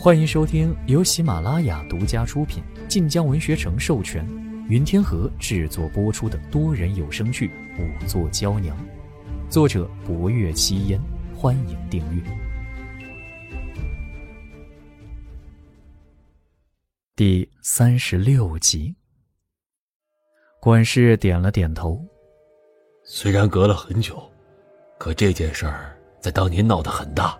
欢迎收听由喜马拉雅独家出品、晋江文学城授权、云天河制作播出的多人有声剧《五座娇娘》，作者：博月七烟。欢迎订阅。第三十六集，管事点了点头。虽然隔了很久，可这件事儿在当年闹得很大。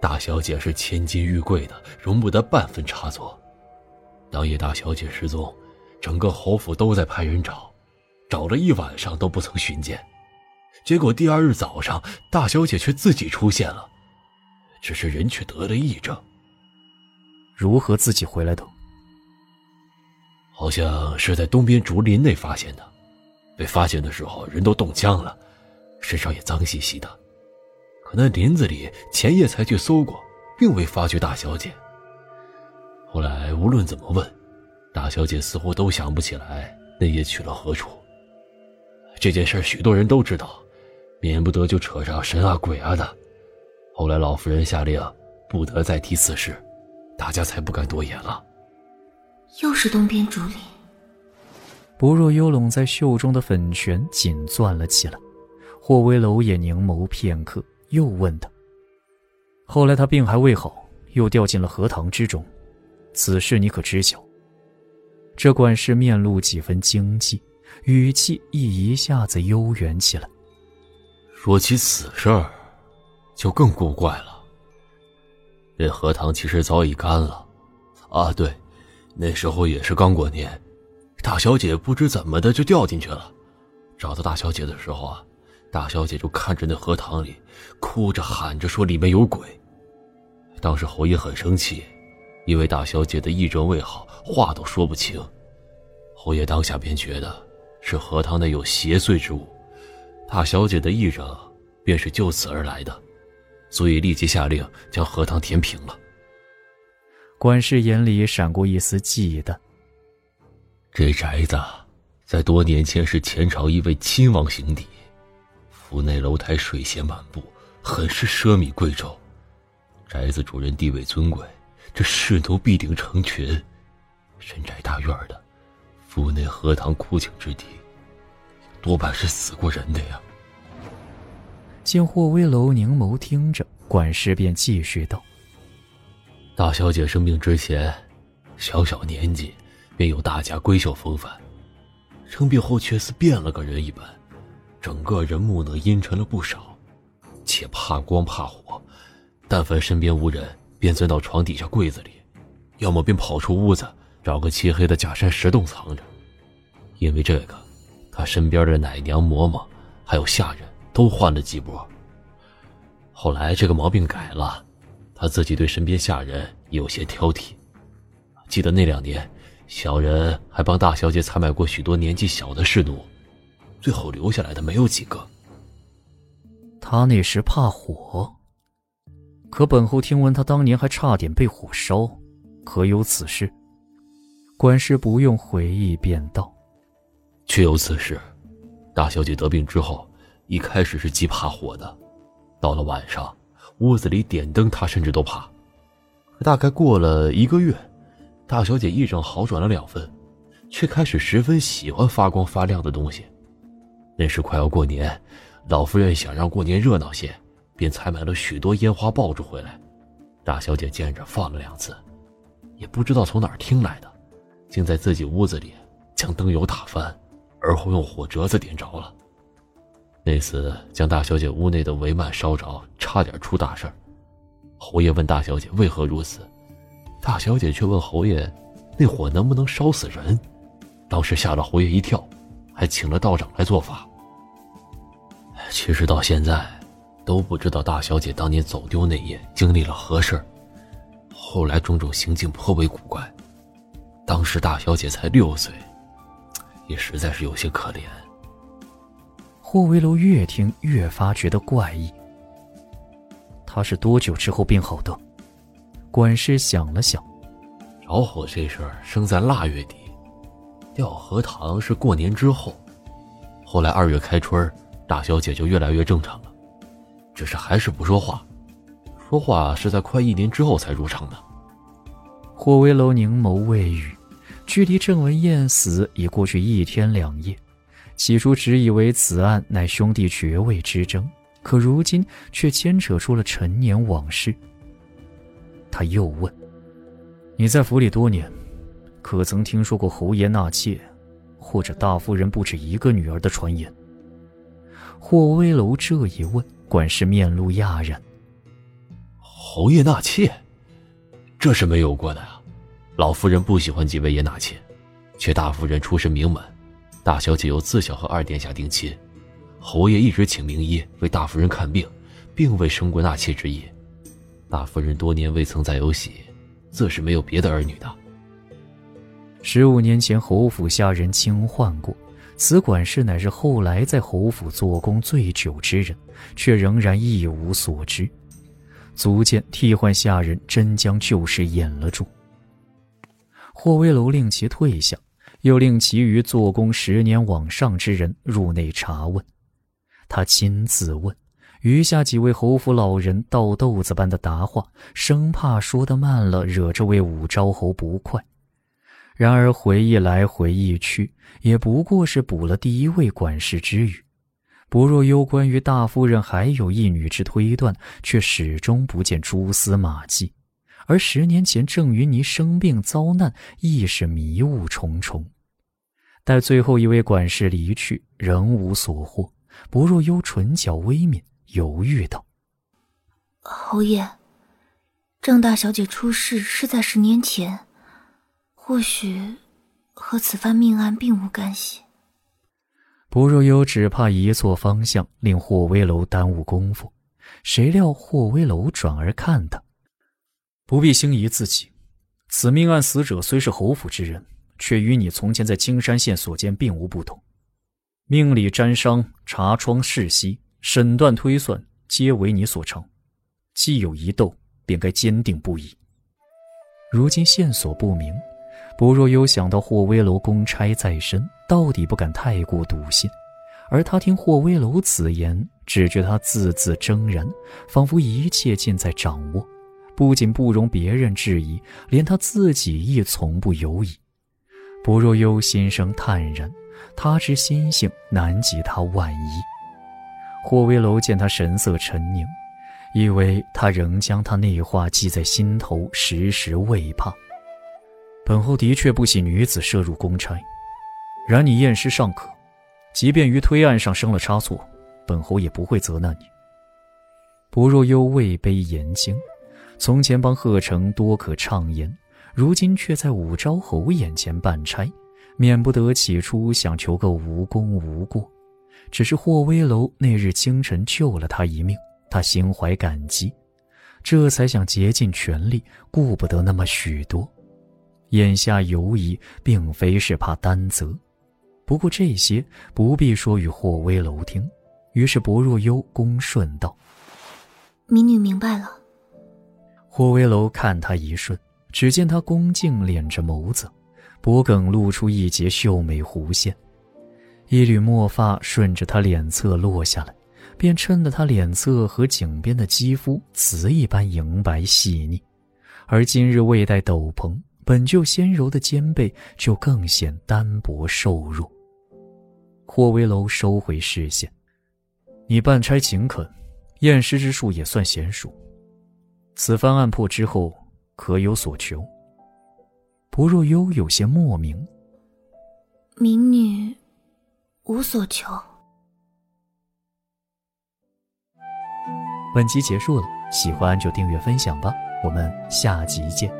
大小姐是千金玉贵的，容不得半分差错。当夜大小姐失踪，整个侯府都在派人找，找了一晚上都不曾寻见。结果第二日早上，大小姐却自己出现了，只是人却得了癔症。如何自己回来的？好像是在东边竹林内发现的。被发现的时候，人都冻僵了，身上也脏兮兮的。可那林子里前夜才去搜过，并未发觉大小姐。后来无论怎么问，大小姐似乎都想不起来那夜去了何处。这件事许多人都知道，免不得就扯上神啊鬼啊的。后来老夫人下令，不得再提此事，大家才不敢多言了。又是东边竹林。不若幽拢在袖中的粉拳紧攥了起来，霍威楼也凝眸片刻，又问他：“后来他病还未好，又掉进了荷塘之中，此事你可知晓？”这管事面露几分惊悸，语气亦一下子悠远起来。说起此事，就更古怪了。这荷塘其实早已干了，啊，对，那时候也是刚过年。大小姐不知怎么的就掉进去了，找到大小姐的时候啊，大小姐就看着那荷塘里，哭着喊着说里面有鬼。当时侯爷很生气，因为大小姐的癔症未好，话都说不清。侯爷当下便觉得是荷塘内有邪祟之物，大小姐的癔症便是就此而来的，所以立即下令将荷塘填平了。管事眼里闪过一丝忌惮。这宅子在多年前是前朝一位亲王行邸，府内楼台水榭满布，很是奢靡贵重。宅子主人地位尊贵，这士奴必定成群。深宅大院的，府内荷塘枯井之地，多半是死过人的呀。见霍威楼凝眸听着，管事便继续道：“大小姐生病之前，小小年纪。”便有大家闺秀风范，生病后却似变了个人一般，整个人木讷阴沉了不少，且怕光怕火，但凡身边无人，便钻到床底下柜子里，要么便跑出屋子，找个漆黑的假山石洞藏着。因为这个，他身边的奶娘、嬷嬷，还有下人都换了几波。后来这个毛病改了，他自己对身边下人有些挑剔。记得那两年。小人还帮大小姐采买过许多年纪小的侍奴，最后留下来的没有几个。他那时怕火，可本后听闻他当年还差点被火烧，可有此事？管事不用回忆便道：“确有此事。大小姐得病之后，一开始是极怕火的，到了晚上，屋子里点灯，她甚至都怕。大概过了一个月。”大小姐癔症好转了两分，却开始十分喜欢发光发亮的东西。那时快要过年，老夫人想让过年热闹些，便采买了许多烟花爆竹回来。大小姐见着放了两次，也不知道从哪儿听来的，竟在自己屋子里将灯油打翻，而后用火折子点着了。那次将大小姐屋内的帷幔烧着，差点出大事侯爷问大小姐为何如此。大小姐却问侯爷：“那火能不能烧死人？”当时吓了侯爷一跳，还请了道长来做法。其实到现在，都不知道大小姐当年走丢那夜经历了何事后来种种行径颇为古怪。当时大小姐才六岁，也实在是有些可怜。霍威楼越听越发觉得怪异。他是多久之后病好的？管事想了想，着火这事儿生在腊月底，掉荷塘是过年之后。后来二月开春，大小姐就越来越正常了，只是还是不说话。说话是在快一年之后才入常的。霍威楼凝眸未语，距离郑文燕死已过去一天两夜。起初只以为此案乃兄弟爵位之争，可如今却牵扯出了陈年往事。他又问：“你在府里多年，可曾听说过侯爷纳妾，或者大夫人不止一个女儿的传言？”霍威楼这一问，管事面露讶然：“侯爷纳妾，这是没有过的啊。老夫人不喜欢几位爷纳妾，却大夫人出身名门。”大小姐又自小和二殿下定亲，侯爷一直请名医为大夫人看病，并未生过纳妾之意。大夫人多年未曾再有喜，自是没有别的儿女的。十五年前侯府下人轻唤过，此管事乃是后来在侯府做工最久之人，却仍然一无所知，足见替换下人真将旧事掩了住。霍威楼令其退下。又令其余做工十年往上之人入内查问，他亲自问，余下几位侯府老人倒豆子般的答话，生怕说得慢了，惹这位武昭侯不快。然而回忆来回忆去，也不过是补了第一位管事之语。不若攸关于大夫人还有一女之推断，却始终不见蛛丝马迹。而十年前郑云霓生病遭难，亦是迷雾重重。待最后一位管事离去，仍无所获。不若幽唇角微抿，犹豫道：“侯爷，郑大小姐出事是在十年前，或许和此番命案并无干系。”不若幽只怕移错方向，令霍威楼耽误功夫。谁料霍威楼转而看他。不必轻疑自己，此命案死者虽是侯府之人，却与你从前在青山县所见并无不同。命里沾伤、查窗、试息、审断推算，皆为你所成。既有疑窦，便该坚定不移。如今线索不明，不若有想到霍威楼公差在身，到底不敢太过笃信。而他听霍威楼此言，只觉他字字铮然，仿佛一切尽在掌握。不仅不容别人质疑，连他自己亦从不犹疑。不若幽心生坦然，他之心性难及他万一。霍威楼见他神色沉凝，以为他仍将他那话记在心头，时时未怕。本侯的确不喜女子涉入公差，然你验尸尚可，即便于推案上生了差错，本侯也不会责难你。不若幽未卑言轻。从前帮贺成多可畅言，如今却在武昭侯眼前办差，免不得起初想求个无功无过。只是霍威楼那日清晨救了他一命，他心怀感激，这才想竭尽全力，顾不得那么许多。眼下犹疑，并非是怕担责，不过这些不必说与霍威楼听。于是薄若幽恭顺道：“民女明白了。”霍威楼看他一瞬，只见他恭敬敛着眸子，脖颈露出一截秀美弧线，一缕墨发顺着他脸侧落下来，便衬得他脸侧和颈边的肌肤瓷一般莹白细腻，而今日未戴斗篷，本就纤柔的肩背就更显单薄瘦弱。霍威楼收回视线：“你办差勤恳，验尸之术也算娴熟。”此番案破之后，可有所求？不若幽有些莫名。民女无所求。本集结束了，喜欢就订阅分享吧，我们下集见。